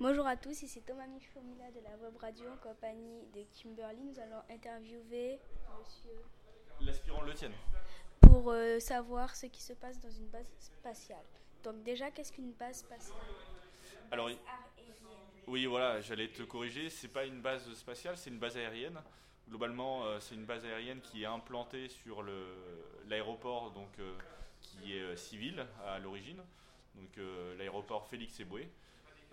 Bonjour à tous, ici Thomas Michomila de la Web Radio en compagnie de Kimberly. Nous allons interviewer monsieur L'aspirant le tienne. pour euh, savoir ce qui se passe dans une base spatiale. Donc déjà, qu'est-ce qu'une base spatiale? Alors, Base aérienne. oui, voilà, j'allais te corriger. C'est pas une base spatiale, c'est une base aérienne. Globalement, euh, c'est une base aérienne qui est implantée sur l'aéroport, donc euh, qui est civil à l'origine. Donc l'aéroport Félix Eboué.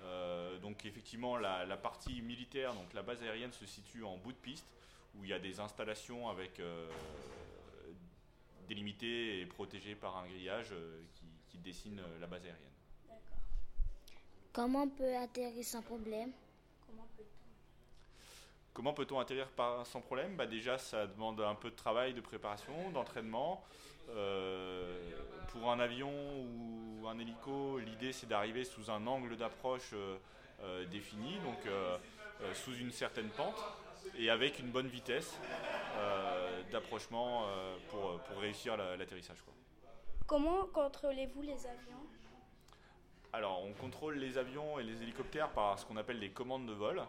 Euh, donc effectivement, la, partie militaire, donc la base aérienne se situe en bout de piste, où il y a des installations avec euh, délimitées et protégées par un grillage euh, qui, qui dessine la base aérienne. Comment on peut atterrir sans problème? Comment peut-on atterrir par, sans problème? Bah Déjà, ça demande un peu de travail, de préparation, d'entraînement. Euh, pour un avion ou un hélico, l'idée c'est d'arriver sous un angle d'approche euh, euh, défini, donc sous une certaine pente et avec une bonne vitesse d'approchement pour, pour réussir la- l'atterrissage. Comment contrôlez-vous les avions? Alors, on contrôle les avions et les hélicoptères par ce qu'on appelle les commandes de vol.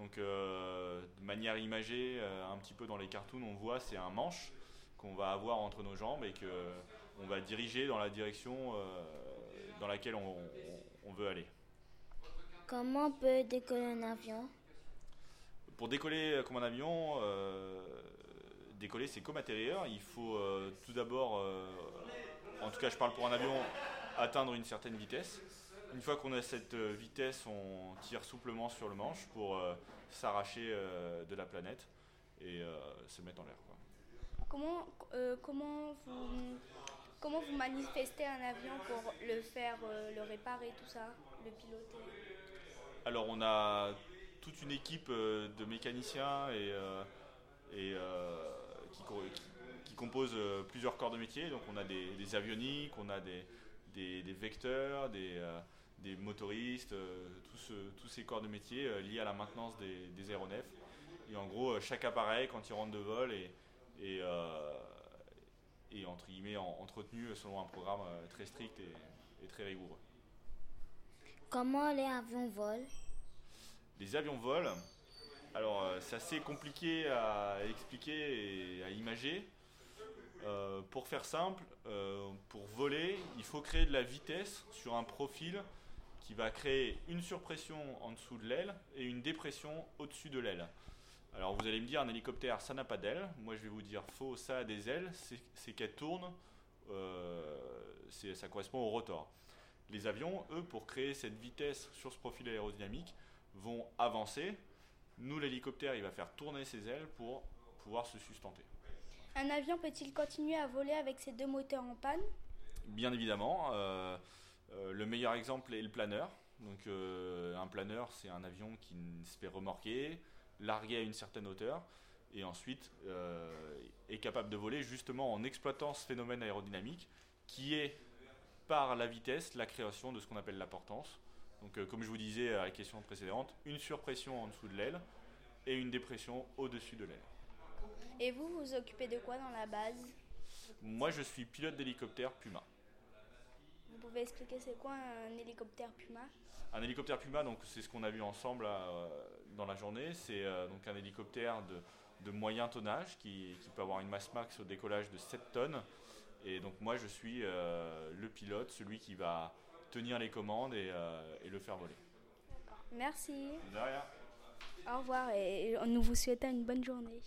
Donc, euh, de manière imagée, euh, un petit peu dans les cartoons, on voit c'est un manche qu'on va avoir entre nos jambes et que on va diriger dans la direction euh, dans laquelle on, on- on veut aller. Comment on peut décoller un avion? Pour décoller comme un avion, décoller c'est comme atterrir. Il faut tout d'abord, en tout cas je parle pour un avion, atteindre une certaine vitesse. Une fois qu'on a cette euh, vitesse, on tire souplement sur le manche pour euh, s'arracher euh, de la planète et se mettre en l'air. Comment, comment, vous, comment vous manifestez un avion pour le faire, le réparer, tout ça, le piloter? Alors on a toute une équipe de mécaniciens et, et, qui, qui- euh, plusieurs corps de métier. Donc on a des, des avioniques, on a des, des- des vecteurs, des, euh, des motoristes, euh, tous, ce- tous ces corps de métier euh, liés à la maintenance des, des aéronefs. Et en gros, euh, chaque appareil, quand il rentre de vol, est, est, euh, est, entre guillemets en- entretenu selon un programme euh, très strict et- et très rigoureux. Comment les avions volent? Les avions volent. Alors, euh, c'est assez compliqué à expliquer et à imager. Euh, pour faire simple, euh, pour voler, il faut créer de la vitesse sur un profil qui va créer une surpression en dessous de l'aile et une dépression au-dessus de l'aile. Alors vous allez me dire, un hélicoptère, ça n'a pas d'aile. Moi je vais vous dire, faux, ça a des ailes, c'est qu'elle tourne, euh, c'est- ça correspond au rotor. Les avions, eux, pour créer cette vitesse sur ce profil aérodynamique, vont avancer. Nous, l'hélicoptère, il va faire tourner ses ailes pour pouvoir se sustenter. Un avion peut-il continuer à voler avec ses deux moteurs en panne? Bien évidemment, euh, le meilleur exemple est le planeur. Donc, euh, un planeur, c'est un avion qui se fait remorquer, larguer à une certaine hauteur, et ensuite euh, est capable de voler justement en exploitant ce phénomène aérodynamique qui est par la vitesse la création de ce qu'on appelle la portance. Donc, euh, comme je vous disais à la question précédente, une surpression en dessous de l'aile et une dépression au-dessus de l'aile. Et vous, vous occupez de quoi dans la base? Moi, je suis pilote d'hélicoptère Puma. Vous pouvez expliquer c'est quoi un hélicoptère Puma? Un hélicoptère Puma, donc c'est ce qu'on a vu ensemble euh, dans la journée. C'est euh, donc un hélicoptère de, de moyen tonnage qui, qui peut avoir une masse max au décollage de 7 tonnes. Et donc moi je suis euh, le pilote, celui qui va tenir les commandes et, et le faire voler. Merci, De rien. au revoir et nous vous souhaitons une bonne journée.